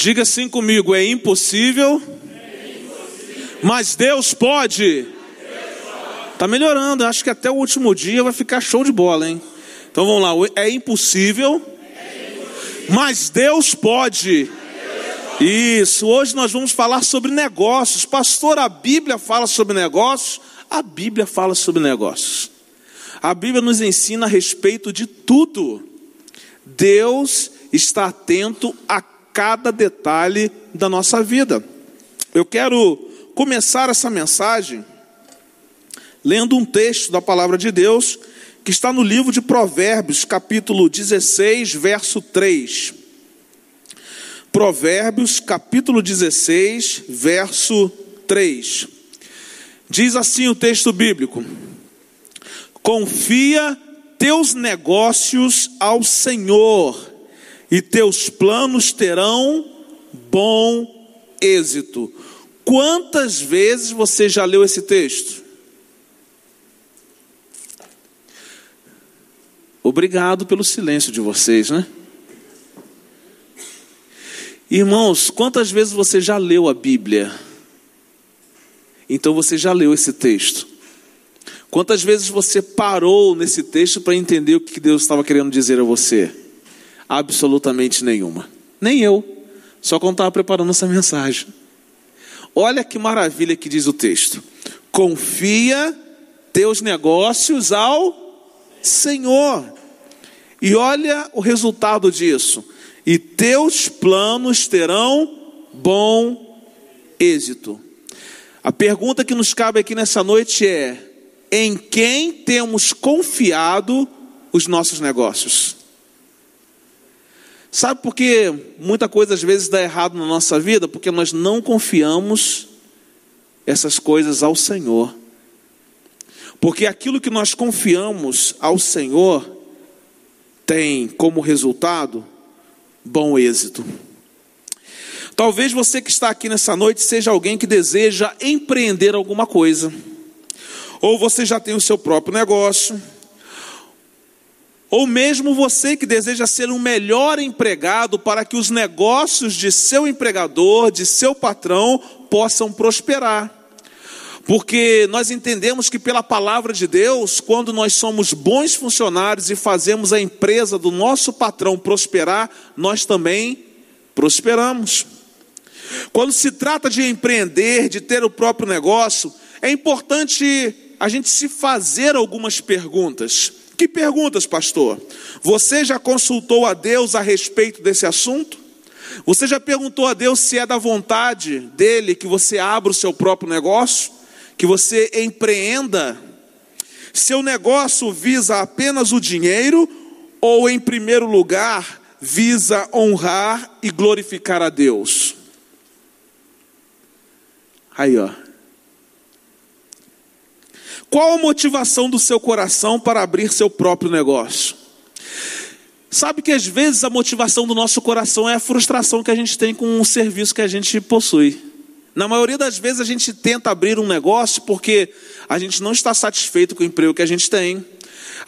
Diga assim comigo: é impossível, mas Deus pode. Tá melhorando, acho que até o último dia vai ficar show de bola, hein? Então vamos lá, é impossível, mas Deus pode. Isso, hoje nós vamos falar sobre negócios. Pastor, a Bíblia fala sobre negócios? A Bíblia fala sobre negócios. A Bíblia nos ensina a respeito de tudo. Deus está atento a cada detalhe da nossa vida. Eu quero começar essa mensagem lendo um texto da palavra de Deus que está no livro de Provérbios, capítulo 16, verso 3. Provérbios, capítulo 16, verso 3. Diz assim o texto bíblico: Confia teus negócios ao Senhor e teus planos terão bom êxito. Quantas vezes você já leu esse texto? Obrigado pelo silêncio de vocês, né? Irmãos, quantas vezes você já leu a Bíblia? Então você já leu esse texto. Quantas vezes você parou nesse texto para entender o que Deus estava querendo dizer a você? Absolutamente nenhuma. Nem eu. Só quando estava preparando essa mensagem. Olha que maravilha que diz o texto. Confia teus negócios ao Senhor. E olha o resultado disso. E teus planos terão bom êxito. A pergunta que nos cabe aqui nessa noite é: em quem temos confiado os nossos negócios? Sabe por que muita coisa às vezes dá errado na nossa vida? Porque nós não confiamos essas coisas ao Senhor. Porque aquilo que nós confiamos ao Senhor tem como resultado bom êxito. Talvez você que está aqui nessa noite seja alguém que deseja empreender alguma coisa, ou você já tem o seu próprio negócio ou mesmo você que deseja ser um melhor empregado para que os negócios de seu empregador, de seu patrão, possam prosperar. Porque nós entendemos que, pela palavra de Deus, quando nós somos bons funcionários e fazemos a empresa do nosso patrão prosperar, nós também prosperamos. Quando se trata de empreender, de ter o próprio negócio, é importante a gente se fazer algumas perguntas. Que perguntas, pastor? Você já consultou a Deus a respeito desse assunto? Você já perguntou a Deus se é da vontade dele que você abra o seu próprio negócio? Que você empreenda? Seu negócio visa apenas o dinheiro ou, em primeiro lugar, visa honrar e glorificar a Deus? Aí, ó. Qual a motivação do seu coração para abrir seu próprio negócio? Sabe que às vezes a motivação do nosso coração é a frustração que a gente tem com o serviço que a gente possui. Na maioria das vezes a gente tenta abrir um negócio porque a gente não está satisfeito com o emprego que a gente tem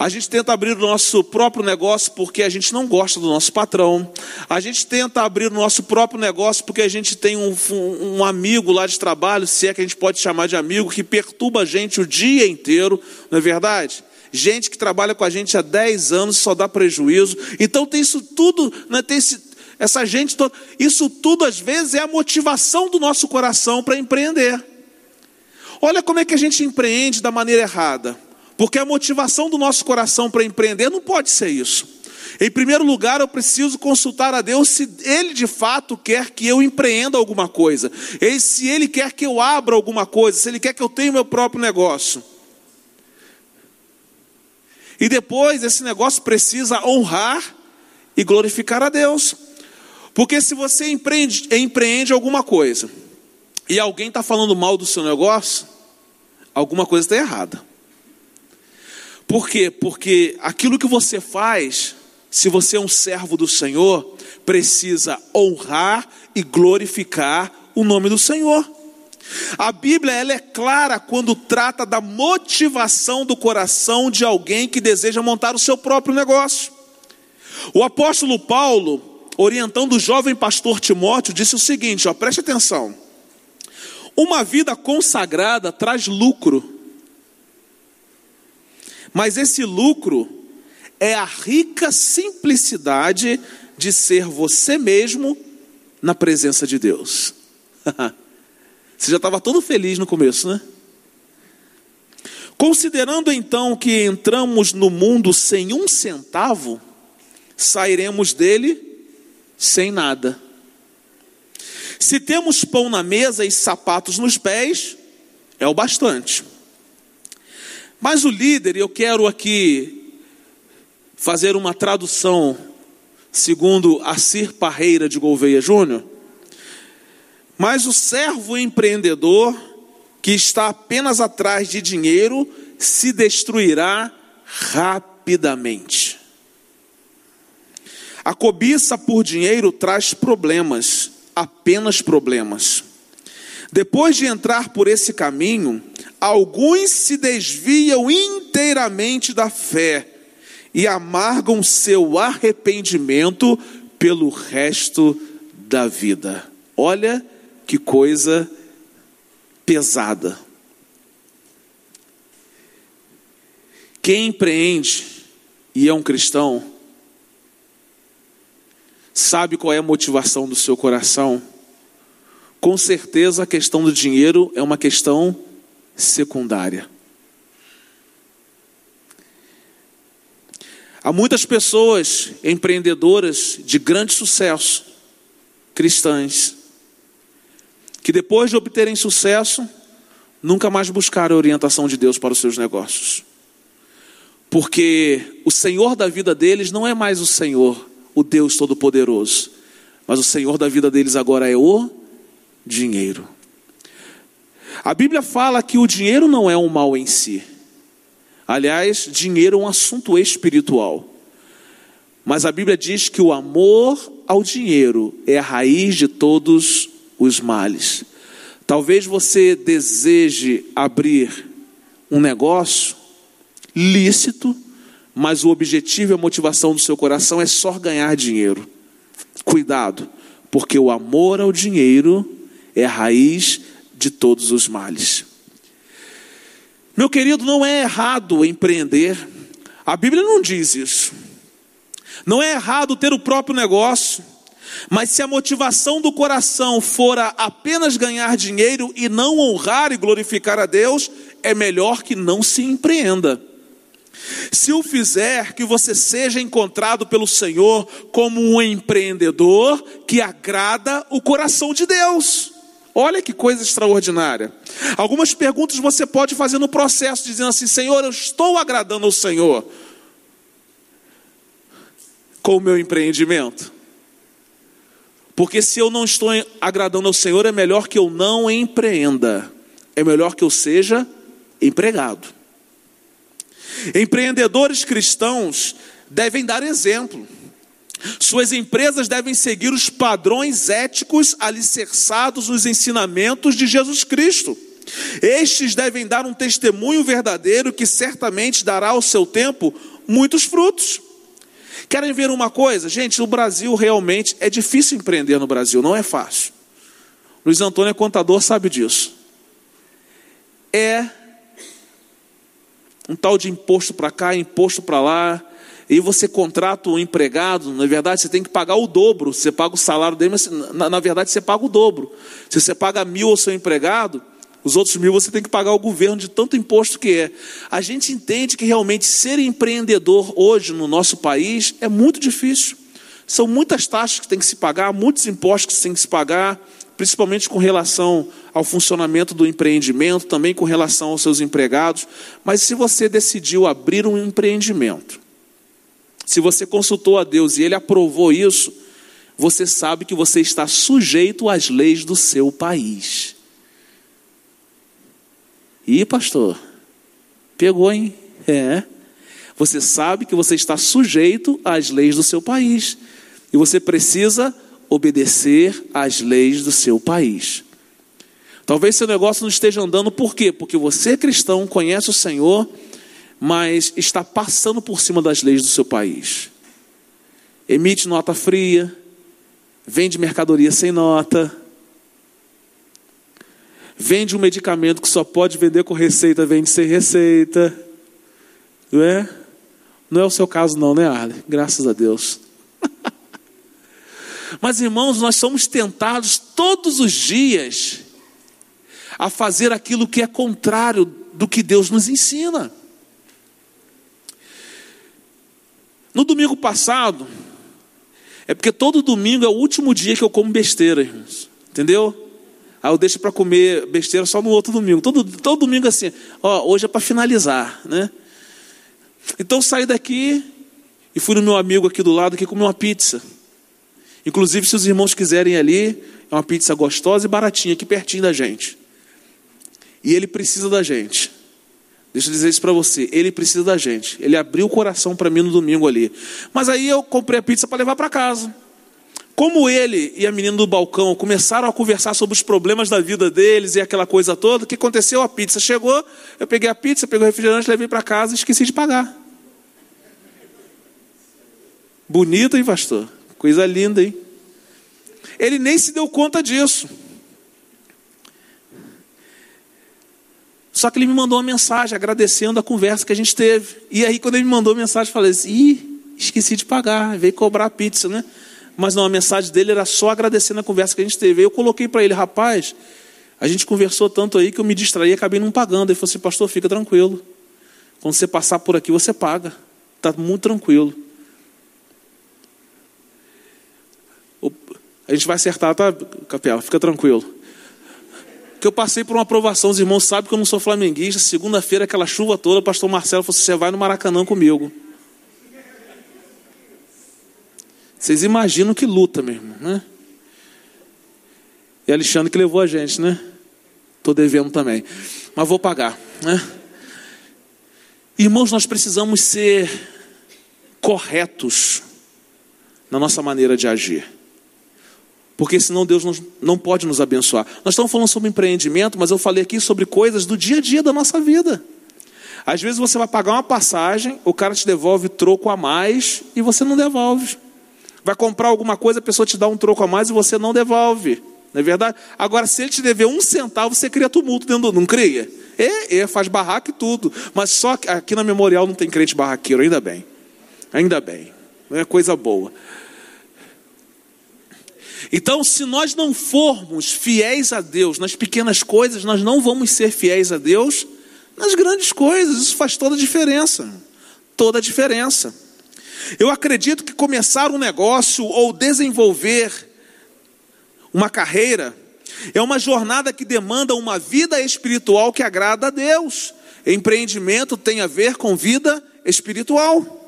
a gente tenta abrir o nosso próprio negócio porque a gente não gosta do nosso patrão. A gente tenta abrir o nosso próprio negócio porque a gente tem um, um amigo lá de trabalho, se é que a gente pode chamar de amigo, que perturba a gente o dia inteiro, não é verdade? Gente que trabalha com a gente há 10 anos só dá prejuízo. Então tem isso tudo, né, tem esse, essa gente toda. Isso tudo às vezes é a motivação do nosso coração para empreender. Olha como é que a gente empreende da maneira errada. Porque a motivação do nosso coração para empreender não pode ser isso. Em primeiro lugar, eu preciso consultar a Deus se Ele de fato quer que eu empreenda alguma coisa, e se Ele quer que eu abra alguma coisa, se Ele quer que eu tenha meu próprio negócio. E depois, esse negócio precisa honrar e glorificar a Deus. Porque se você empreende, empreende alguma coisa e alguém está falando mal do seu negócio, alguma coisa está errada. Por quê? Porque aquilo que você faz, se você é um servo do Senhor, precisa honrar e glorificar o nome do Senhor. A Bíblia ela é clara quando trata da motivação do coração de alguém que deseja montar o seu próprio negócio. O apóstolo Paulo, orientando o jovem pastor Timóteo, disse o seguinte: ó, preste atenção. Uma vida consagrada traz lucro, mas esse lucro é a rica simplicidade de ser você mesmo na presença de Deus. você já estava todo feliz no começo, né? Considerando então que entramos no mundo sem um centavo, sairemos dele sem nada. Se temos pão na mesa e sapatos nos pés, é o bastante. Mas o líder, eu quero aqui fazer uma tradução segundo Assir Parreira de Gouveia Júnior. Mas o servo empreendedor que está apenas atrás de dinheiro se destruirá rapidamente. A cobiça por dinheiro traz problemas, apenas problemas. Depois de entrar por esse caminho, alguns se desviam inteiramente da fé e amargam seu arrependimento pelo resto da vida. Olha que coisa pesada. Quem empreende e é um cristão, sabe qual é a motivação do seu coração. Com certeza a questão do dinheiro é uma questão secundária. Há muitas pessoas empreendedoras de grande sucesso, cristãs, que depois de obterem sucesso, nunca mais buscaram a orientação de Deus para os seus negócios. Porque o Senhor da vida deles não é mais o Senhor, o Deus Todo-Poderoso, mas o Senhor da vida deles agora é o dinheiro. A Bíblia fala que o dinheiro não é um mal em si. Aliás, dinheiro é um assunto espiritual. Mas a Bíblia diz que o amor ao dinheiro é a raiz de todos os males. Talvez você deseje abrir um negócio lícito, mas o objetivo e a motivação do seu coração é só ganhar dinheiro. Cuidado, porque o amor ao dinheiro é a raiz de todos os males. Meu querido, não é errado empreender. A Bíblia não diz isso. Não é errado ter o próprio negócio. Mas se a motivação do coração fora apenas ganhar dinheiro e não honrar e glorificar a Deus, é melhor que não se empreenda. Se o fizer, que você seja encontrado pelo Senhor como um empreendedor que agrada o coração de Deus. Olha que coisa extraordinária. Algumas perguntas você pode fazer no processo, dizendo assim: Senhor, eu estou agradando ao Senhor com o meu empreendimento. Porque se eu não estou agradando ao Senhor, é melhor que eu não empreenda, é melhor que eu seja empregado. Empreendedores cristãos devem dar exemplo. Suas empresas devem seguir os padrões éticos alicerçados nos ensinamentos de Jesus Cristo. Estes devem dar um testemunho verdadeiro que certamente dará ao seu tempo muitos frutos. Querem ver uma coisa? Gente, no Brasil realmente é difícil empreender no Brasil, não é fácil. Luiz Antônio é contador, sabe disso. É um tal de imposto para cá, imposto para lá, e você contrata um empregado, na verdade você tem que pagar o dobro, você paga o salário dele, mas na, na verdade você paga o dobro. Se você paga mil ao seu empregado, os outros mil você tem que pagar ao governo de tanto imposto que é. A gente entende que realmente ser empreendedor hoje no nosso país é muito difícil. São muitas taxas que tem que se pagar, muitos impostos que tem que se pagar, principalmente com relação ao funcionamento do empreendimento, também com relação aos seus empregados. Mas se você decidiu abrir um empreendimento, se você consultou a Deus e Ele aprovou isso, você sabe que você está sujeito às leis do seu país. E pastor, pegou, hein? É. Você sabe que você está sujeito às leis do seu país. E você precisa obedecer às leis do seu país. Talvez seu negócio não esteja andando, por quê? Porque você é cristão, conhece o Senhor, mas está passando por cima das leis do seu país. Emite nota fria, vende mercadoria sem nota, vende um medicamento que só pode vender com receita, vende sem receita, não é? Não é o seu caso, não, né, Arley? Graças a Deus. Mas, irmãos, nós somos tentados todos os dias a fazer aquilo que é contrário do que Deus nos ensina. No domingo passado, é porque todo domingo é o último dia que eu como besteira, irmãos. Entendeu? Aí eu deixo para comer besteira só no outro domingo. Todo, todo domingo assim, ó, hoje é para finalizar, né? Então saí daqui e fui no meu amigo aqui do lado que comer uma pizza. Inclusive, se os irmãos quiserem ali, é uma pizza gostosa e baratinha aqui pertinho da gente. E ele precisa da gente. Deixa eu dizer isso para você, ele precisa da gente. Ele abriu o coração para mim no domingo ali. Mas aí eu comprei a pizza para levar para casa. Como ele e a menina do balcão começaram a conversar sobre os problemas da vida deles e aquela coisa toda, o que aconteceu? A pizza chegou, eu peguei a pizza, peguei o refrigerante, levei para casa e esqueci de pagar. Bonito, hein, pastor? Coisa linda, hein? Ele nem se deu conta disso. Só que ele me mandou uma mensagem agradecendo a conversa que a gente teve. E aí, quando ele me mandou a mensagem, eu falei assim: ih, esqueci de pagar, veio cobrar a pizza, né? Mas não, a mensagem dele era só agradecendo a conversa que a gente teve. Aí eu coloquei para ele: rapaz, a gente conversou tanto aí que eu me distraí e acabei não pagando. Ele falou assim: pastor, fica tranquilo. Quando você passar por aqui, você paga. Está muito tranquilo. A gente vai acertar, tá, Capela? Fica tranquilo que eu passei por uma aprovação. Os irmãos sabem que eu não sou flamenguista. Segunda-feira, aquela chuva toda, o pastor Marcelo falou: assim, Você vai no Maracanã comigo. Vocês imaginam que luta, meu irmão, né? E Alexandre que levou a gente, né? Estou devendo também. Mas vou pagar, né? Irmãos, nós precisamos ser corretos na nossa maneira de agir porque senão Deus não pode nos abençoar. Nós estamos falando sobre empreendimento, mas eu falei aqui sobre coisas do dia a dia da nossa vida. Às vezes você vai pagar uma passagem, o cara te devolve troco a mais e você não devolve. Vai comprar alguma coisa, a pessoa te dá um troco a mais e você não devolve. Não é verdade? Agora, se ele te dever um centavo, você cria tumulto dentro do. Não cria? É, é, faz barraco e tudo. Mas só aqui na memorial não tem crente barraqueiro, ainda bem. Ainda bem. Não é coisa boa. Então, se nós não formos fiéis a Deus nas pequenas coisas, nós não vamos ser fiéis a Deus nas grandes coisas. Isso faz toda a diferença. Toda a diferença. Eu acredito que começar um negócio ou desenvolver uma carreira é uma jornada que demanda uma vida espiritual que agrada a Deus. Empreendimento tem a ver com vida espiritual.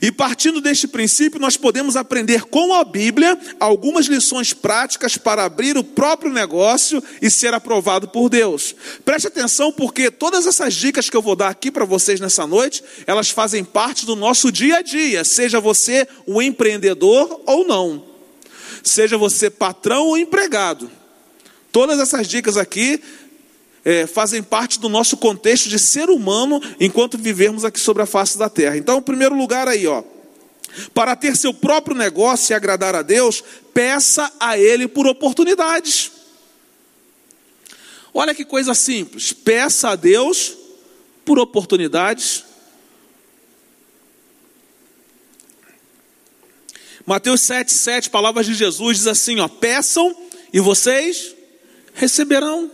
E partindo deste princípio, nós podemos aprender com a Bíblia algumas lições práticas para abrir o próprio negócio e ser aprovado por Deus. Preste atenção, porque todas essas dicas que eu vou dar aqui para vocês nessa noite, elas fazem parte do nosso dia a dia, seja você um empreendedor ou não, seja você patrão ou empregado. Todas essas dicas aqui é, fazem parte do nosso contexto de ser humano enquanto vivermos aqui sobre a face da terra. Então, em primeiro lugar aí, ó, para ter seu próprio negócio e agradar a Deus, peça a Ele por oportunidades. Olha que coisa simples, peça a Deus por oportunidades. Mateus 7, 7, palavras de Jesus, diz assim: ó, peçam e vocês receberão.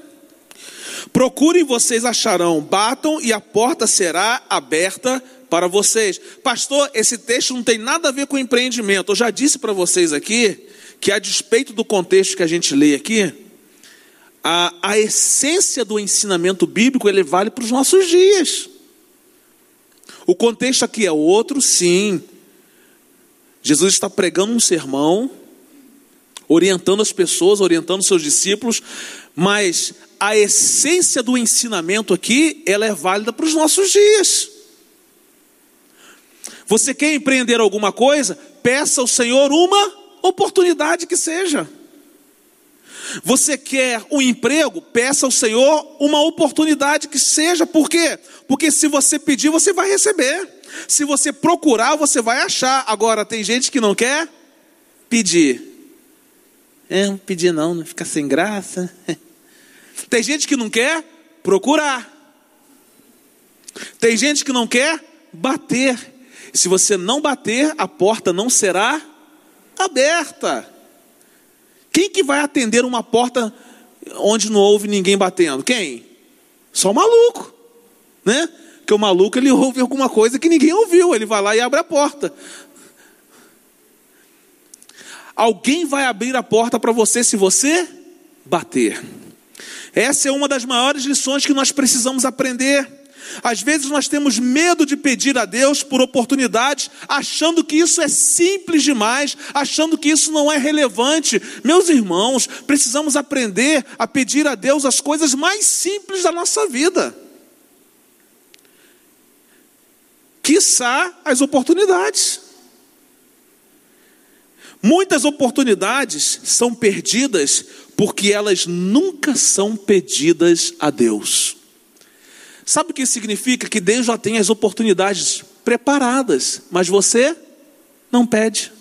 Procurem, vocês acharão, batam e a porta será aberta para vocês. Pastor, esse texto não tem nada a ver com empreendimento. Eu já disse para vocês aqui que, a despeito do contexto que a gente lê aqui, a, a essência do ensinamento bíblico ele vale para os nossos dias. O contexto aqui é outro, sim. Jesus está pregando um sermão, orientando as pessoas, orientando seus discípulos, mas a essência do ensinamento aqui, ela é válida para os nossos dias. Você quer empreender alguma coisa? Peça ao Senhor uma oportunidade que seja. Você quer um emprego? Peça ao Senhor uma oportunidade que seja. Por quê? Porque se você pedir, você vai receber. Se você procurar, você vai achar. Agora, tem gente que não quer pedir. É, não pedir não, não fica sem graça. Tem gente que não quer procurar. Tem gente que não quer bater. Se você não bater, a porta não será aberta. Quem que vai atender uma porta onde não houve ninguém batendo? Quem? Só o maluco, né? Porque o maluco ele ouve alguma coisa que ninguém ouviu, ele vai lá e abre a porta. Alguém vai abrir a porta para você se você bater. Essa é uma das maiores lições que nós precisamos aprender. Às vezes nós temos medo de pedir a Deus por oportunidades, achando que isso é simples demais, achando que isso não é relevante. Meus irmãos, precisamos aprender a pedir a Deus as coisas mais simples da nossa vida. Quiçá as oportunidades. Muitas oportunidades são perdidas porque elas nunca são pedidas a Deus. Sabe o que significa? Que Deus já tem as oportunidades preparadas, mas você não pede.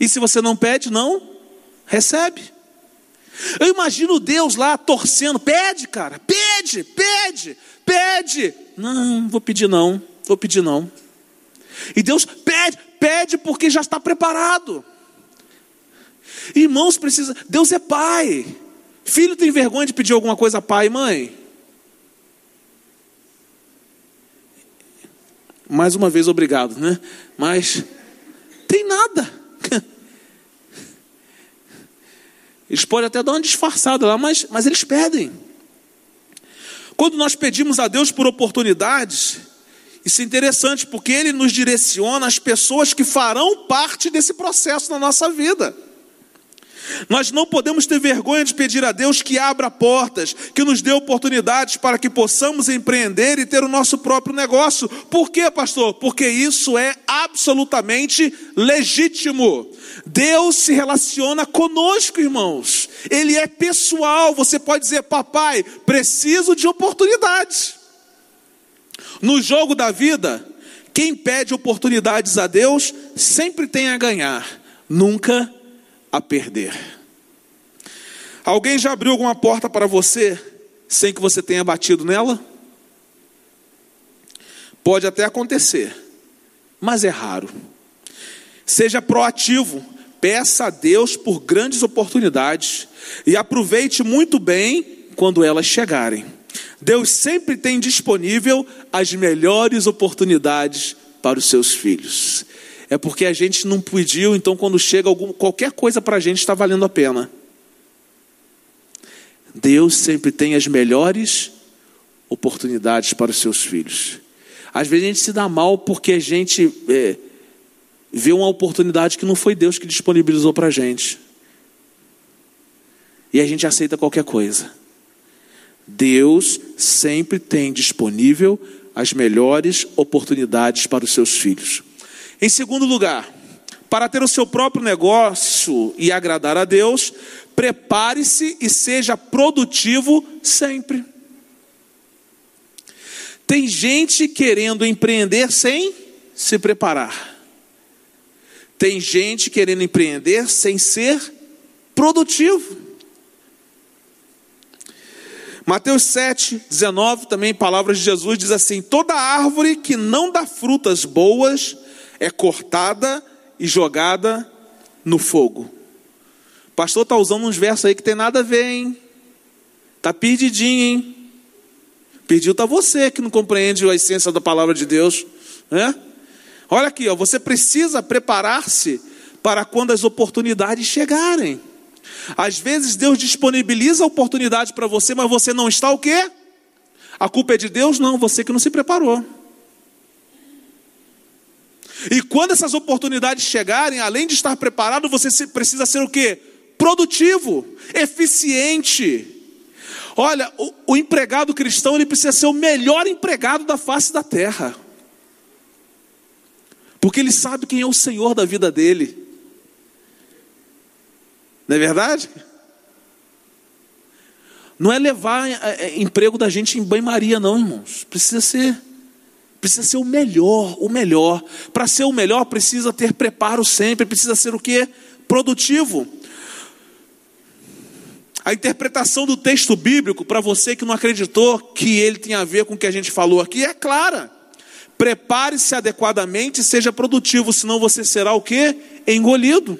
E se você não pede, não recebe. Eu imagino Deus lá torcendo, pede, cara, pede, pede, pede. Não, vou pedir não, vou pedir não. E Deus pede, pede porque já está preparado. Irmãos, precisa, Deus é pai. Filho tem vergonha de pedir alguma coisa a pai e mãe? Mais uma vez, obrigado, né? Mas tem nada. Eles podem até dar uma disfarçada lá, mas, mas eles pedem. Quando nós pedimos a Deus por oportunidades, isso é interessante, porque Ele nos direciona as pessoas que farão parte desse processo na nossa vida. Nós não podemos ter vergonha de pedir a Deus que abra portas, que nos dê oportunidades para que possamos empreender e ter o nosso próprio negócio. Por quê, pastor? Porque isso é absolutamente legítimo. Deus se relaciona conosco, irmãos. Ele é pessoal. Você pode dizer, papai, preciso de oportunidades. No jogo da vida, quem pede oportunidades a Deus sempre tem a ganhar, nunca a perder. Alguém já abriu alguma porta para você sem que você tenha batido nela? Pode até acontecer, mas é raro. Seja proativo, peça a Deus por grandes oportunidades e aproveite muito bem quando elas chegarem. Deus sempre tem disponível as melhores oportunidades para os seus filhos. É porque a gente não pediu, então quando chega algum, qualquer coisa para a gente está valendo a pena. Deus sempre tem as melhores oportunidades para os seus filhos. Às vezes a gente se dá mal porque a gente é, vê uma oportunidade que não foi Deus que disponibilizou para a gente. E a gente aceita qualquer coisa. Deus sempre tem disponível as melhores oportunidades para os seus filhos. Em segundo lugar, para ter o seu próprio negócio e agradar a Deus, prepare-se e seja produtivo sempre. Tem gente querendo empreender sem se preparar. Tem gente querendo empreender sem ser produtivo. Mateus 7, 19, também palavras de Jesus, diz assim: Toda árvore que não dá frutas boas é cortada e jogada no fogo. O pastor está usando uns versos aí que tem nada a ver, hein? Está perdidinho, hein? Perdido está você que não compreende a essência da palavra de Deus. Né? Olha aqui, ó, você precisa preparar-se para quando as oportunidades chegarem. Às vezes Deus disponibiliza a oportunidade para você, mas você não está o quê? A culpa é de Deus? Não, você que não se preparou. E quando essas oportunidades chegarem, além de estar preparado, você precisa ser o quê? Produtivo, eficiente. Olha, o, o empregado cristão ele precisa ser o melhor empregado da face da terra. Porque ele sabe quem é o Senhor da vida dele. Não é verdade? Não é levar é, é, emprego da gente em banho-maria, não, irmãos. Precisa ser Precisa ser o melhor, o melhor. Para ser o melhor, precisa ter preparo sempre, precisa ser o que? Produtivo. A interpretação do texto bíblico, para você que não acreditou que ele tem a ver com o que a gente falou aqui, é clara. Prepare-se adequadamente e seja produtivo, senão você será o que? Engolido.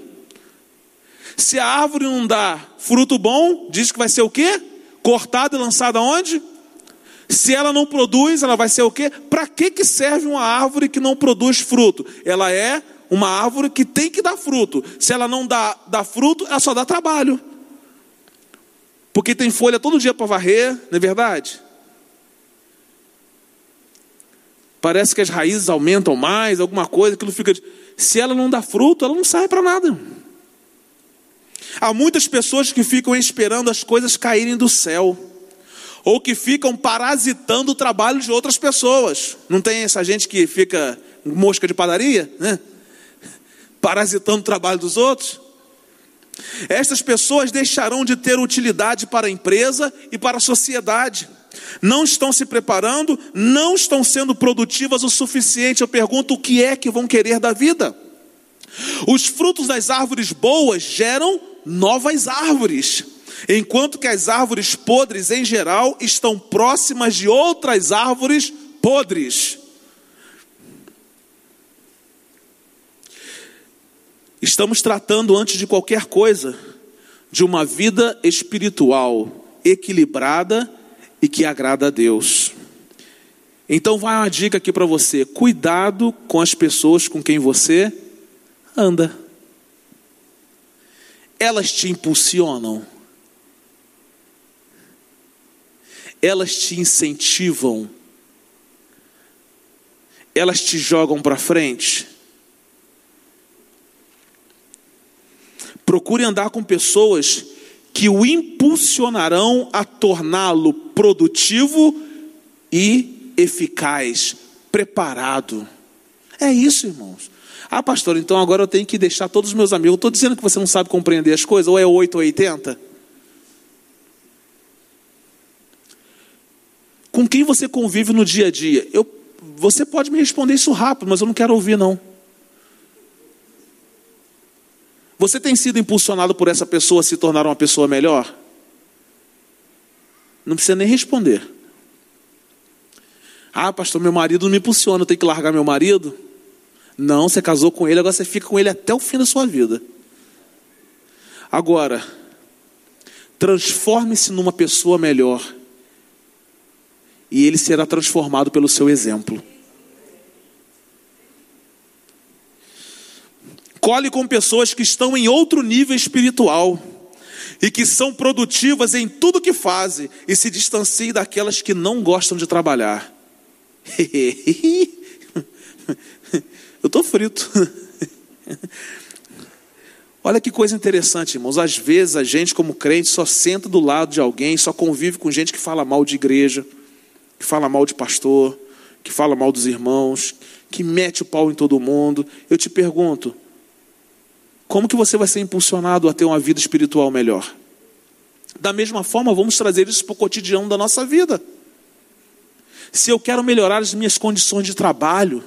Se a árvore não dá fruto bom, diz que vai ser o quê? Cortada e lançada onde? Se ela não produz, ela vai ser o quê? Para que, que serve uma árvore que não produz fruto? Ela é uma árvore que tem que dar fruto. Se ela não dá, dá fruto, ela só dá trabalho. Porque tem folha todo dia para varrer, não é verdade? Parece que as raízes aumentam mais, alguma coisa, aquilo fica. Se ela não dá fruto, ela não serve para nada. Há muitas pessoas que ficam esperando as coisas caírem do céu, ou que ficam parasitando o trabalho de outras pessoas. Não tem essa gente que fica mosca de padaria, né? Parasitando o trabalho dos outros? Estas pessoas deixarão de ter utilidade para a empresa e para a sociedade. Não estão se preparando, não estão sendo produtivas o suficiente. Eu pergunto o que é que vão querer da vida? Os frutos das árvores boas geram novas árvores, enquanto que as árvores podres, em geral, estão próximas de outras árvores podres. Estamos tratando, antes de qualquer coisa, de uma vida espiritual equilibrada e que agrada a Deus. Então, vai uma dica aqui para você: cuidado com as pessoas com quem você anda. Elas te impulsionam, elas te incentivam, elas te jogam para frente. Procure andar com pessoas que o impulsionarão a torná-lo produtivo e eficaz, preparado. É isso, irmãos. Ah, pastor, então agora eu tenho que deixar todos os meus amigos. Estou dizendo que você não sabe compreender as coisas, ou é 8 ou 80? Com quem você convive no dia a dia? Eu, você pode me responder isso rápido, mas eu não quero ouvir, não. Você tem sido impulsionado por essa pessoa a se tornar uma pessoa melhor? Não precisa nem responder. Ah, pastor, meu marido não me impulsiona, eu tenho que largar meu marido? Não, você casou com ele, agora você fica com ele até o fim da sua vida. Agora, transforme-se numa pessoa melhor. E ele será transformado pelo seu exemplo. Cole com pessoas que estão em outro nível espiritual e que são produtivas em tudo que fazem e se distancie daquelas que não gostam de trabalhar. Eu estou frito. Olha que coisa interessante, irmãos. Às vezes a gente, como crente, só senta do lado de alguém, só convive com gente que fala mal de igreja, que fala mal de pastor, que fala mal dos irmãos, que mete o pau em todo mundo. Eu te pergunto, como que você vai ser impulsionado a ter uma vida espiritual melhor? Da mesma forma, vamos trazer isso para o cotidiano da nossa vida. Se eu quero melhorar as minhas condições de trabalho,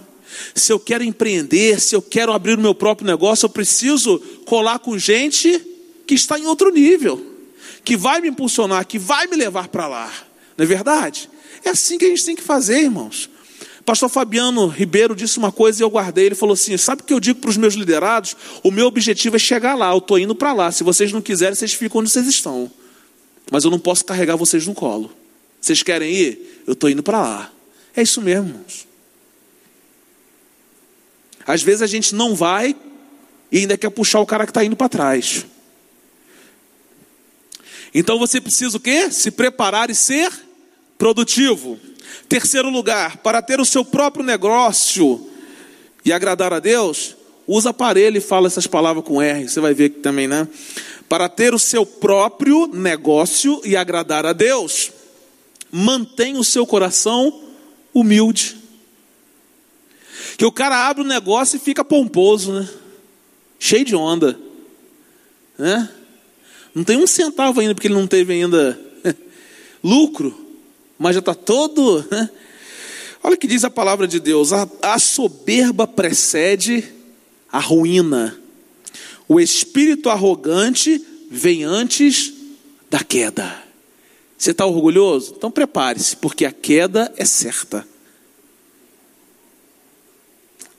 se eu quero empreender, se eu quero abrir o meu próprio negócio, eu preciso colar com gente que está em outro nível, que vai me impulsionar, que vai me levar para lá. Não é verdade? É assim que a gente tem que fazer, irmãos. Pastor Fabiano Ribeiro disse uma coisa e eu guardei. Ele falou assim: Sabe o que eu digo para os meus liderados? O meu objetivo é chegar lá, eu estou indo para lá. Se vocês não quiserem, vocês ficam onde vocês estão. Mas eu não posso carregar vocês no colo. Vocês querem ir? Eu estou indo para lá. É isso mesmo, irmãos. Às vezes a gente não vai e ainda quer puxar o cara que está indo para trás. Então você precisa o quê? Se preparar e ser produtivo. Terceiro lugar, para ter o seu próprio negócio e agradar a Deus, usa aparelho e fala essas palavras com R, você vai ver que também, né? Para ter o seu próprio negócio e agradar a Deus, mantenha o seu coração humilde. Que o cara abre o um negócio e fica pomposo, né? Cheio de onda, né? Não tem um centavo ainda, porque ele não teve ainda lucro mas já está todo. Né? Olha o que diz a palavra de Deus: a, a soberba precede a ruína, o espírito arrogante vem antes da queda. Você está orgulhoso? Então prepare-se, porque a queda é certa.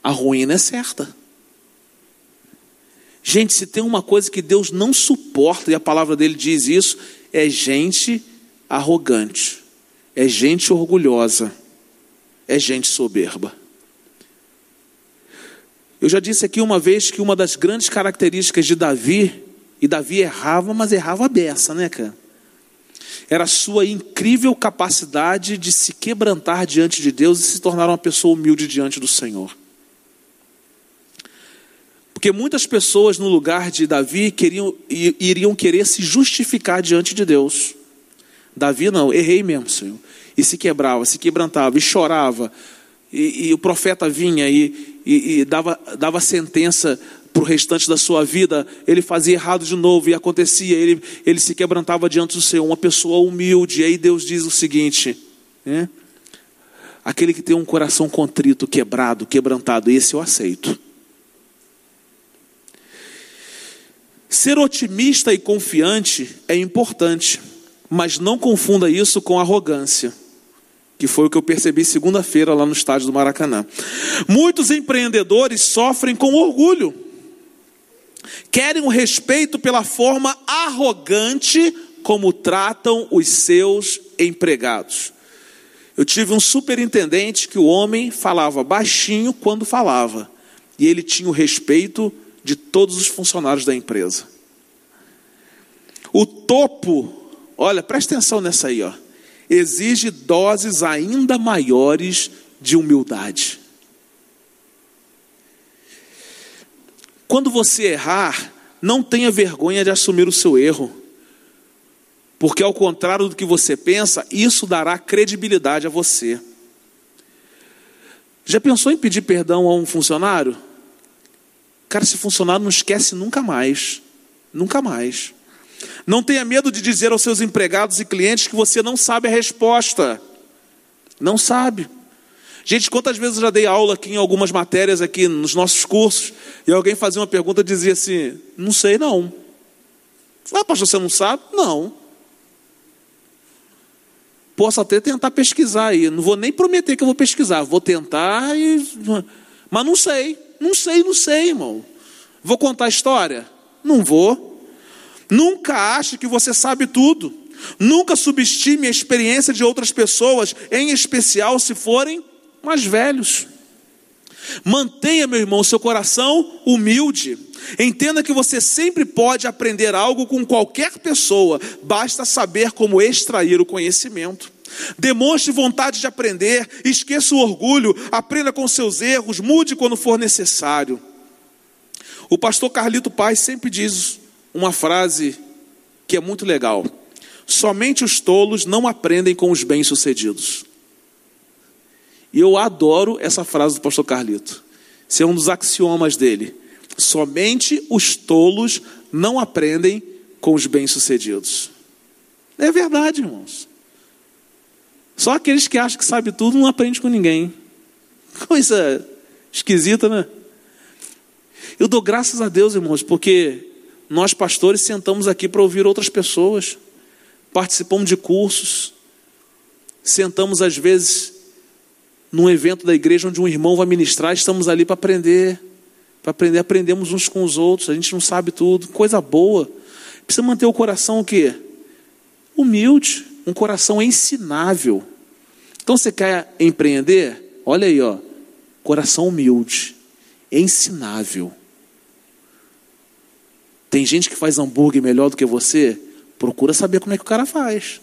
A ruína é certa. Gente, se tem uma coisa que Deus não suporta, e a palavra dele diz isso, é gente arrogante, é gente orgulhosa, é gente soberba. Eu já disse aqui uma vez que uma das grandes características de Davi, e Davi errava, mas errava a beça, né, cara? Era a sua incrível capacidade de se quebrantar diante de Deus e se tornar uma pessoa humilde diante do Senhor. Porque muitas pessoas no lugar de Davi queriam, iriam querer se justificar diante de Deus. Davi não, errei mesmo, Senhor. E se quebrava, se quebrantava, e chorava. E, e o profeta vinha e, e, e dava, dava sentença para o restante da sua vida. Ele fazia errado de novo e acontecia. Ele, ele se quebrantava diante do Senhor. Uma pessoa humilde. E aí Deus diz o seguinte: né? aquele que tem um coração contrito, quebrado, quebrantado, esse eu aceito. Ser otimista e confiante é importante, mas não confunda isso com arrogância, que foi o que eu percebi segunda-feira lá no estádio do Maracanã. Muitos empreendedores sofrem com orgulho, querem o respeito pela forma arrogante como tratam os seus empregados. Eu tive um superintendente que o homem falava baixinho quando falava, e ele tinha o respeito de todos os funcionários da empresa. O topo, olha, presta atenção nessa aí, ó, exige doses ainda maiores de humildade. Quando você errar, não tenha vergonha de assumir o seu erro. Porque, ao contrário do que você pensa, isso dará credibilidade a você. Já pensou em pedir perdão a um funcionário? Cara, esse funcionário não esquece nunca mais. Nunca mais. Não tenha medo de dizer aos seus empregados e clientes que você não sabe a resposta. Não sabe. Gente, quantas vezes eu já dei aula aqui em algumas matérias aqui nos nossos cursos e alguém fazia uma pergunta e dizia assim: "Não sei não". Ah, pastor, você não sabe? Não. Posso até tentar pesquisar aí, não vou nem prometer que eu vou pesquisar, vou tentar e mas não sei. Não sei, não sei, irmão. Vou contar a história? Não vou. Nunca ache que você sabe tudo. Nunca subestime a experiência de outras pessoas, em especial se forem mais velhos. Mantenha, meu irmão, seu coração humilde. Entenda que você sempre pode aprender algo com qualquer pessoa, basta saber como extrair o conhecimento. Demonstre vontade de aprender, esqueça o orgulho, aprenda com seus erros, mude quando for necessário. O pastor Carlito Paz sempre diz uma frase que é muito legal: somente os tolos não aprendem com os bem-sucedidos. E eu adoro essa frase do pastor Carlito. Esse é um dos axiomas dele. Somente os tolos não aprendem com os bem-sucedidos. É verdade, irmãos. Só aqueles que acham que sabe tudo não aprende com ninguém. Coisa esquisita, né? Eu dou graças a Deus, irmãos, porque nós pastores sentamos aqui para ouvir outras pessoas, participamos de cursos, sentamos às vezes num evento da igreja onde um irmão vai ministrar, estamos ali para aprender, para aprender, aprendemos uns com os outros, a gente não sabe tudo, coisa boa. Precisa manter o coração o quê? Humilde um coração ensinável. Então você quer empreender? Olha aí, ó, coração humilde, ensinável. Tem gente que faz hambúrguer melhor do que você? Procura saber como é que o cara faz.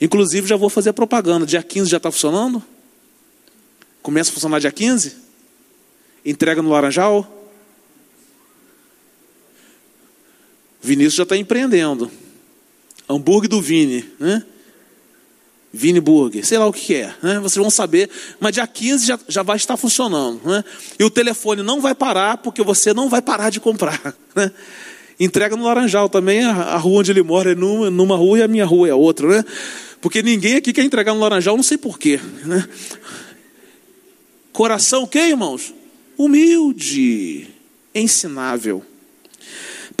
Inclusive, já vou fazer propaganda. Dia 15 já está funcionando? Começa a funcionar dia 15? Entrega no Laranjal? Vinícius já está empreendendo hambúrguer do Vini, né? Vini Burger, sei lá o que é, né? vocês vão saber, mas dia 15 já, já vai estar funcionando, né? E o telefone não vai parar, porque você não vai parar de comprar, né? Entrega no Laranjal também, a, a rua onde ele mora é numa, numa rua e a minha rua é outra, né? Porque ninguém aqui quer entregar no Laranjal, não sei porquê, né? Coração o que, irmãos? Humilde, ensinável.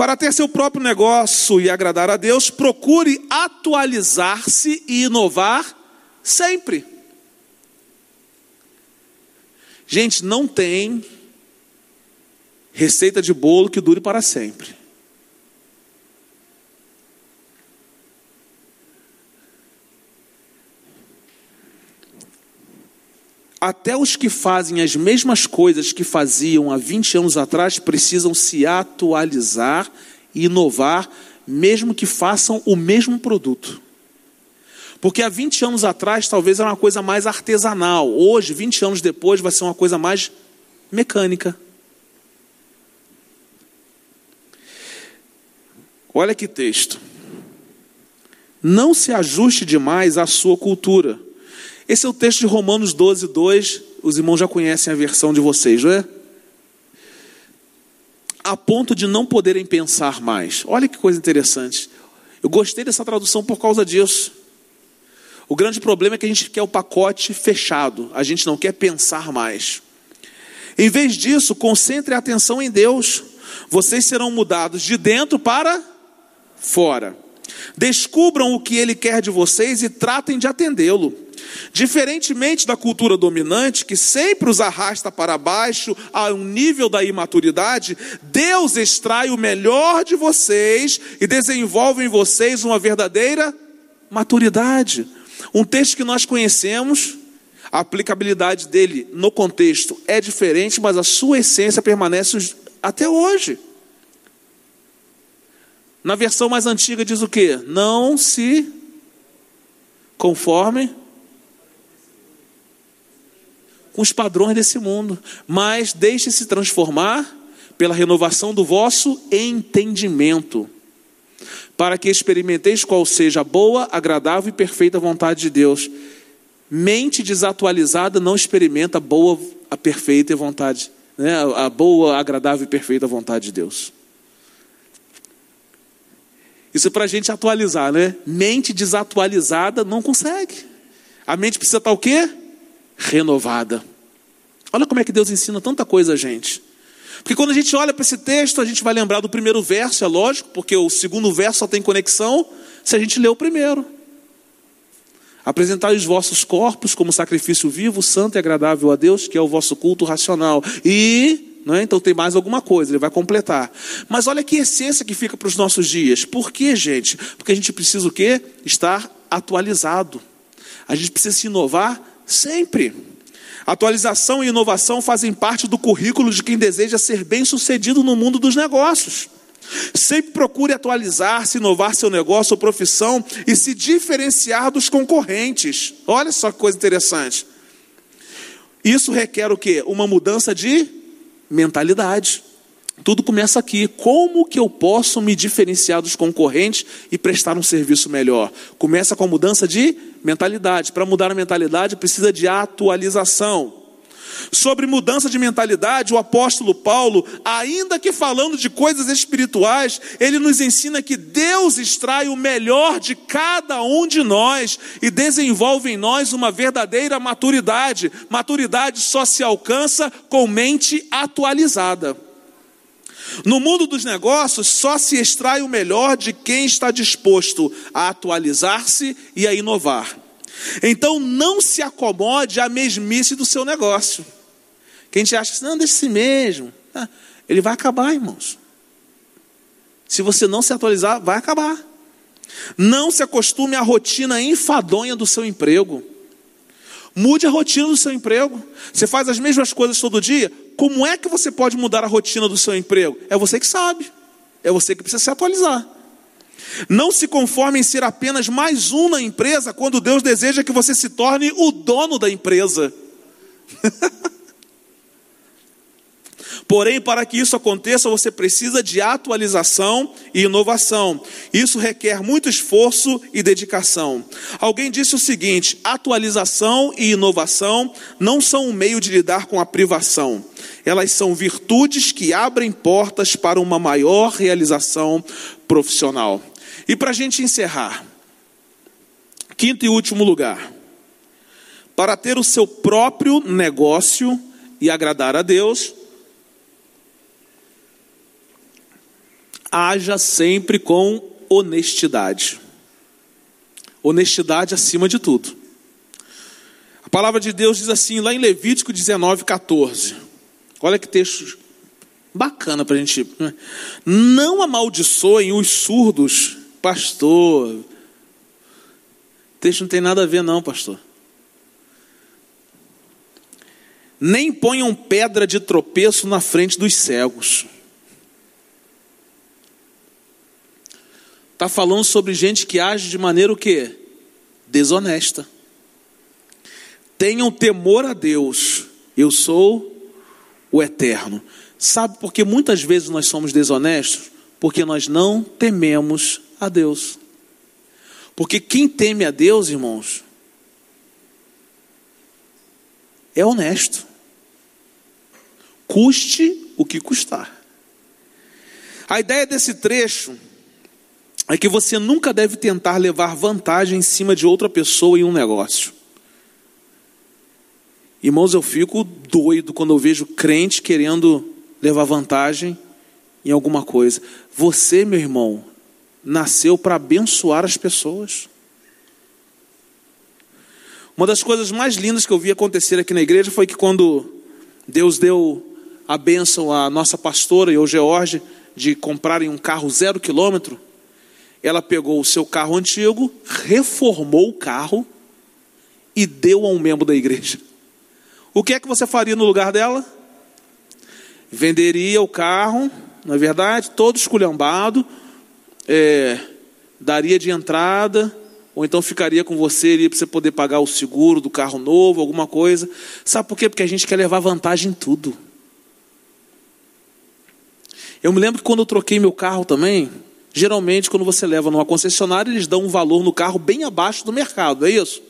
Para ter seu próprio negócio e agradar a Deus, procure atualizar-se e inovar sempre. Gente, não tem receita de bolo que dure para sempre. Até os que fazem as mesmas coisas que faziam há 20 anos atrás precisam se atualizar e inovar, mesmo que façam o mesmo produto. Porque há 20 anos atrás talvez era uma coisa mais artesanal, hoje, 20 anos depois, vai ser uma coisa mais mecânica. Olha que texto. Não se ajuste demais à sua cultura esse é o texto de Romanos 12, 2. Os irmãos já conhecem a versão de vocês, não é? A ponto de não poderem pensar mais. Olha que coisa interessante. Eu gostei dessa tradução por causa disso. O grande problema é que a gente quer o pacote fechado, a gente não quer pensar mais. Em vez disso, concentre a atenção em Deus. Vocês serão mudados de dentro para fora. Descubram o que Ele quer de vocês e tratem de atendê-lo. Diferentemente da cultura dominante, que sempre os arrasta para baixo a um nível da imaturidade, Deus extrai o melhor de vocês e desenvolve em vocês uma verdadeira maturidade. Um texto que nós conhecemos, a aplicabilidade dele no contexto é diferente, mas a sua essência permanece até hoje. Na versão mais antiga diz o que? Não se conforme com os padrões desse mundo, mas deixe-se transformar pela renovação do vosso entendimento, para que experimenteis qual seja a boa, agradável e perfeita vontade de Deus. Mente desatualizada não experimenta a boa, a perfeita vontade, né? a boa, agradável e perfeita vontade de Deus. Isso é para a gente atualizar, né? Mente desatualizada não consegue. A mente precisa estar o quê? Renovada. Olha como é que Deus ensina tanta coisa a gente. Porque quando a gente olha para esse texto, a gente vai lembrar do primeiro verso, é lógico, porque o segundo verso só tem conexão se a gente ler o primeiro. Apresentar os vossos corpos como sacrifício vivo, santo e agradável a Deus, que é o vosso culto racional. E, não é? então tem mais alguma coisa, ele vai completar. Mas olha que essência que fica para os nossos dias. Por quê, gente? Porque a gente precisa o quê? Estar atualizado. A gente precisa se inovar Sempre. Atualização e inovação fazem parte do currículo de quem deseja ser bem-sucedido no mundo dos negócios. Sempre procure atualizar-se, inovar seu negócio ou profissão e se diferenciar dos concorrentes. Olha só que coisa interessante. Isso requer o quê? Uma mudança de mentalidade. Tudo começa aqui. Como que eu posso me diferenciar dos concorrentes e prestar um serviço melhor? Começa com a mudança de mentalidade. Para mudar a mentalidade precisa de atualização. Sobre mudança de mentalidade, o apóstolo Paulo, ainda que falando de coisas espirituais, ele nos ensina que Deus extrai o melhor de cada um de nós e desenvolve em nós uma verdadeira maturidade. Maturidade só se alcança com mente atualizada. No mundo dos negócios, só se extrai o melhor de quem está disposto a atualizar-se e a inovar. Então, não se acomode à mesmice do seu negócio. Quem te acha, não, deixa si mesmo. Ah, ele vai acabar, irmãos. Se você não se atualizar, vai acabar. Não se acostume à rotina enfadonha do seu emprego. Mude a rotina do seu emprego. Você faz as mesmas coisas todo dia. Como é que você pode mudar a rotina do seu emprego? É você que sabe. É você que precisa se atualizar. Não se conforme em ser apenas mais um na empresa quando Deus deseja que você se torne o dono da empresa. Porém, para que isso aconteça, você precisa de atualização e inovação. Isso requer muito esforço e dedicação. Alguém disse o seguinte: atualização e inovação não são um meio de lidar com a privação. Elas são virtudes que abrem portas para uma maior realização profissional. E para a gente encerrar, quinto e último lugar, para ter o seu próprio negócio e agradar a Deus, haja sempre com honestidade. Honestidade acima de tudo. A palavra de Deus diz assim, lá em Levítico 19, 14. Olha que texto bacana para a gente. Né? Não amaldiçoem os surdos, pastor. O texto não tem nada a ver, não, pastor. Nem ponham pedra de tropeço na frente dos cegos. Está falando sobre gente que age de maneira o quê? Desonesta. Tenham temor a Deus. Eu sou o eterno. Sabe por que muitas vezes nós somos desonestos? Porque nós não tememos a Deus. Porque quem teme a Deus, irmãos, é honesto. Custe o que custar. A ideia desse trecho é que você nunca deve tentar levar vantagem em cima de outra pessoa em um negócio. Irmãos, eu fico doido quando eu vejo crente querendo levar vantagem em alguma coisa. Você, meu irmão, nasceu para abençoar as pessoas. Uma das coisas mais lindas que eu vi acontecer aqui na igreja foi que quando Deus deu a bênção à nossa pastora e ao George de comprarem um carro zero quilômetro, ela pegou o seu carro antigo, reformou o carro e deu a um membro da igreja. O que é que você faria no lugar dela? Venderia o carro, na é verdade, todo esculhambado, é, daria de entrada, ou então ficaria com você para você poder pagar o seguro do carro novo, alguma coisa. Sabe por quê? Porque a gente quer levar vantagem em tudo. Eu me lembro que quando eu troquei meu carro também, Geralmente, quando você leva numa concessionária, eles dão um valor no carro bem abaixo do mercado, é isso?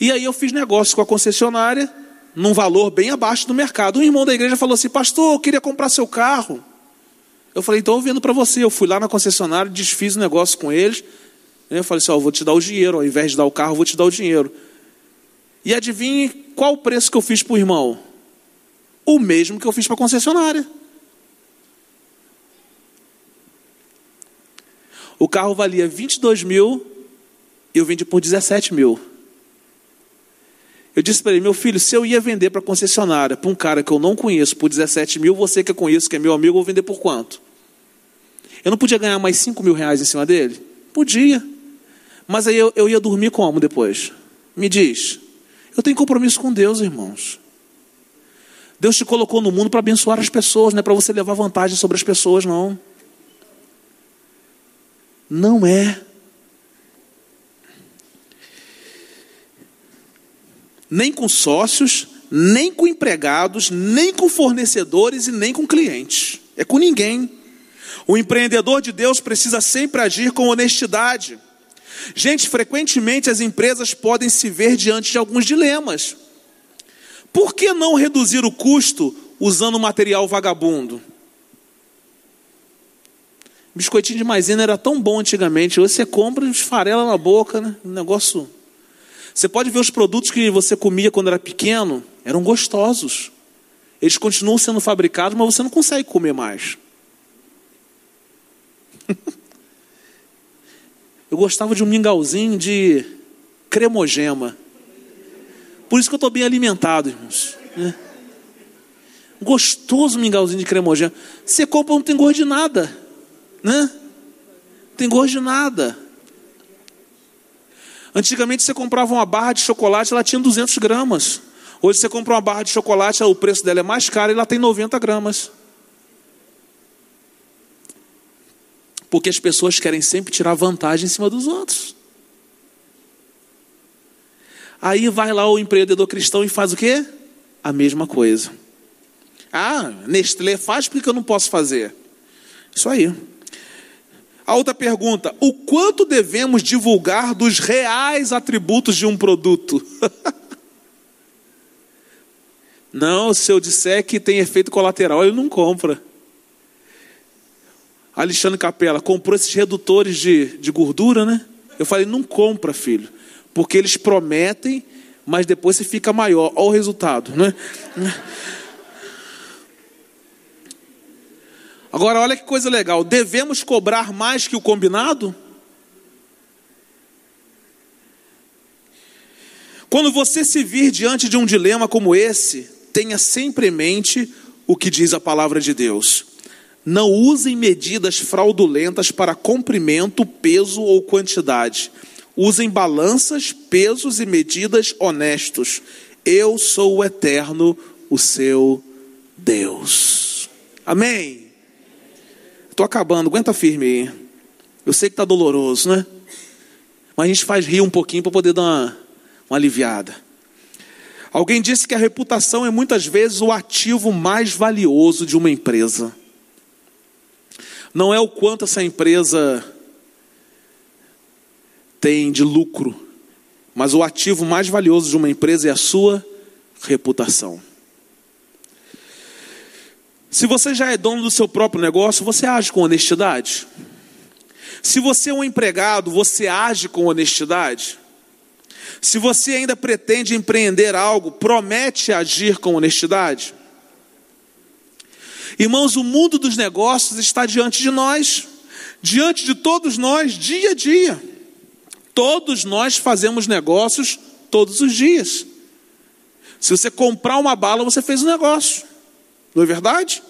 E aí eu fiz negócio com a concessionária, num valor bem abaixo do mercado. Um irmão da igreja falou assim: Pastor, eu queria comprar seu carro. Eu falei: Então eu vendo para você. Eu fui lá na concessionária, desfiz o negócio com eles. Eu falei assim: vou te dar o dinheiro, ao invés de dar o carro, vou te dar o dinheiro. E adivinhe qual o preço que eu fiz para o irmão? O mesmo que eu fiz para a concessionária. O carro valia 22 mil eu vendi por 17 mil. Eu disse para ele, meu filho, se eu ia vender para a concessionária, para um cara que eu não conheço por 17 mil, você que eu conheço, que é meu amigo, eu vou vender por quanto? Eu não podia ganhar mais 5 mil reais em cima dele? Podia. Mas aí eu, eu ia dormir como depois? Me diz. Eu tenho compromisso com Deus, irmãos. Deus te colocou no mundo para abençoar as pessoas, não é para você levar vantagem sobre as pessoas, não. Não é. Nem com sócios, nem com empregados, nem com fornecedores e nem com clientes. É com ninguém. O empreendedor de Deus precisa sempre agir com honestidade. Gente, frequentemente as empresas podem se ver diante de alguns dilemas. Por que não reduzir o custo usando material vagabundo? Biscoitinho de maisena era tão bom antigamente. Hoje você compra e esfarela na boca, né? Um negócio. Você pode ver os produtos que você comia quando era pequeno, eram gostosos. Eles continuam sendo fabricados, mas você não consegue comer mais. Eu gostava de um mingauzinho de cremogema. Por isso que eu estou bem alimentado, irmãos. Né? Gostoso mingauzinho de cremogema. Você compra, não tem gosto de nada né? Não tem gosto de nada. Antigamente você comprava uma barra de chocolate, ela tinha 200 gramas. Hoje você compra uma barra de chocolate, o preço dela é mais caro e ela tem 90 gramas. Porque as pessoas querem sempre tirar vantagem em cima dos outros. Aí vai lá o empreendedor cristão e faz o quê? A mesma coisa. Ah, Nestlé faz porque eu não posso fazer. Isso aí. A outra pergunta: o quanto devemos divulgar dos reais atributos de um produto? não, se eu disser que tem efeito colateral, ele não compra. Alexandre Capela comprou esses redutores de, de gordura, né? Eu falei: não compra, filho, porque eles prometem, mas depois você fica maior. Olha o resultado, né? Agora, olha que coisa legal: devemos cobrar mais que o combinado? Quando você se vir diante de um dilema como esse, tenha sempre em mente o que diz a palavra de Deus. Não usem medidas fraudulentas para comprimento, peso ou quantidade. Usem balanças, pesos e medidas honestos. Eu sou o eterno, o seu Deus. Amém. Estou acabando, aguenta firme aí. Eu sei que está doloroso, né? Mas a gente faz rir um pouquinho para poder dar uma, uma aliviada. Alguém disse que a reputação é muitas vezes o ativo mais valioso de uma empresa. Não é o quanto essa empresa tem de lucro, mas o ativo mais valioso de uma empresa é a sua reputação. Se você já é dono do seu próprio negócio, você age com honestidade. Se você é um empregado, você age com honestidade. Se você ainda pretende empreender algo, promete agir com honestidade. Irmãos, o mundo dos negócios está diante de nós, diante de todos nós, dia a dia. Todos nós fazemos negócios todos os dias. Se você comprar uma bala, você fez um negócio, não é verdade?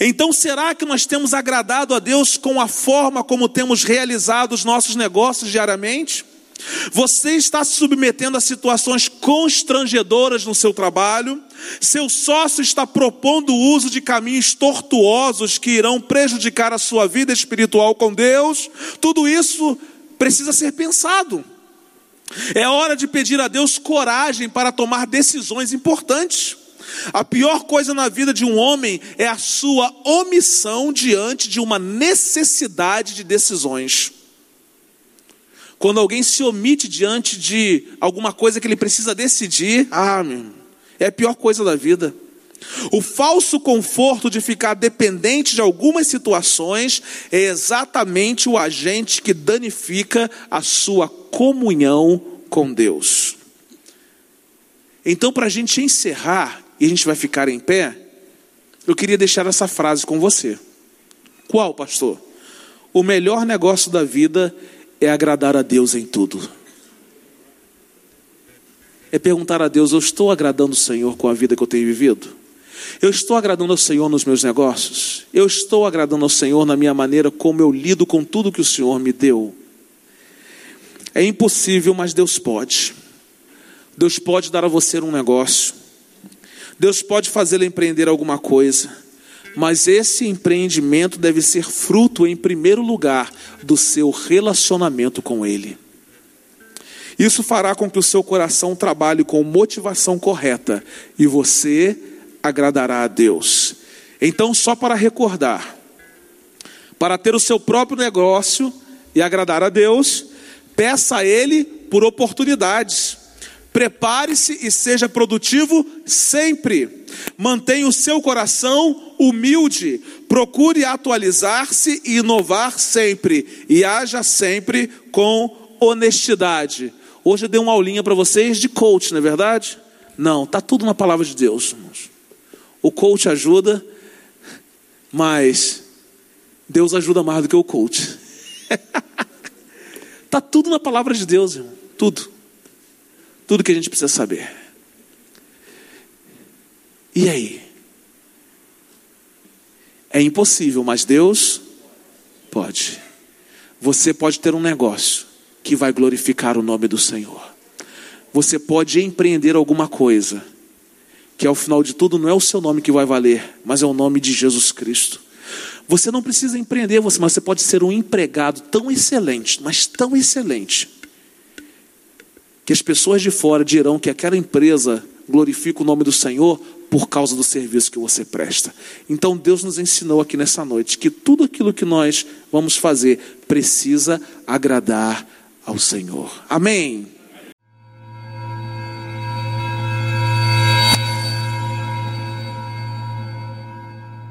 Então, será que nós temos agradado a Deus com a forma como temos realizado os nossos negócios diariamente? Você está se submetendo a situações constrangedoras no seu trabalho, seu sócio está propondo o uso de caminhos tortuosos que irão prejudicar a sua vida espiritual com Deus, tudo isso precisa ser pensado. É hora de pedir a Deus coragem para tomar decisões importantes. A pior coisa na vida de um homem é a sua omissão diante de uma necessidade de decisões. Quando alguém se omite diante de alguma coisa que ele precisa decidir, ah, meu, é a pior coisa da vida. O falso conforto de ficar dependente de algumas situações é exatamente o agente que danifica a sua comunhão com Deus. Então, para a gente encerrar, e a gente vai ficar em pé, eu queria deixar essa frase com você. Qual, pastor? O melhor negócio da vida é agradar a Deus em tudo. É perguntar a Deus: eu estou agradando o Senhor com a vida que eu tenho vivido? Eu estou agradando ao Senhor nos meus negócios? Eu estou agradando ao Senhor na minha maneira como eu lido com tudo que o Senhor me deu? É impossível, mas Deus pode. Deus pode dar a você um negócio. Deus pode fazê-lo empreender alguma coisa mas esse empreendimento deve ser fruto, em primeiro lugar, do seu relacionamento com Ele. Isso fará com que o seu coração trabalhe com motivação correta e você agradará a Deus. Então, só para recordar, para ter o seu próprio negócio e agradar a Deus, peça a Ele por oportunidades. Prepare-se e seja produtivo sempre. Mantenha o seu coração humilde. Procure atualizar-se e inovar sempre. E haja sempre com honestidade. Hoje eu dei uma aulinha para vocês de coach, não é verdade? Não, está tudo na palavra de Deus, irmãos. O coach ajuda, mas Deus ajuda mais do que o coach. Está tudo na palavra de Deus, irmão. Tudo tudo que a gente precisa saber. E aí? É impossível, mas Deus pode. Você pode ter um negócio que vai glorificar o nome do Senhor. Você pode empreender alguma coisa que ao final de tudo não é o seu nome que vai valer, mas é o nome de Jesus Cristo. Você não precisa empreender, mas você pode ser um empregado tão excelente, mas tão excelente, que as pessoas de fora dirão que aquela empresa glorifica o nome do Senhor por causa do serviço que você presta. Então Deus nos ensinou aqui nessa noite que tudo aquilo que nós vamos fazer precisa agradar ao Senhor. Amém.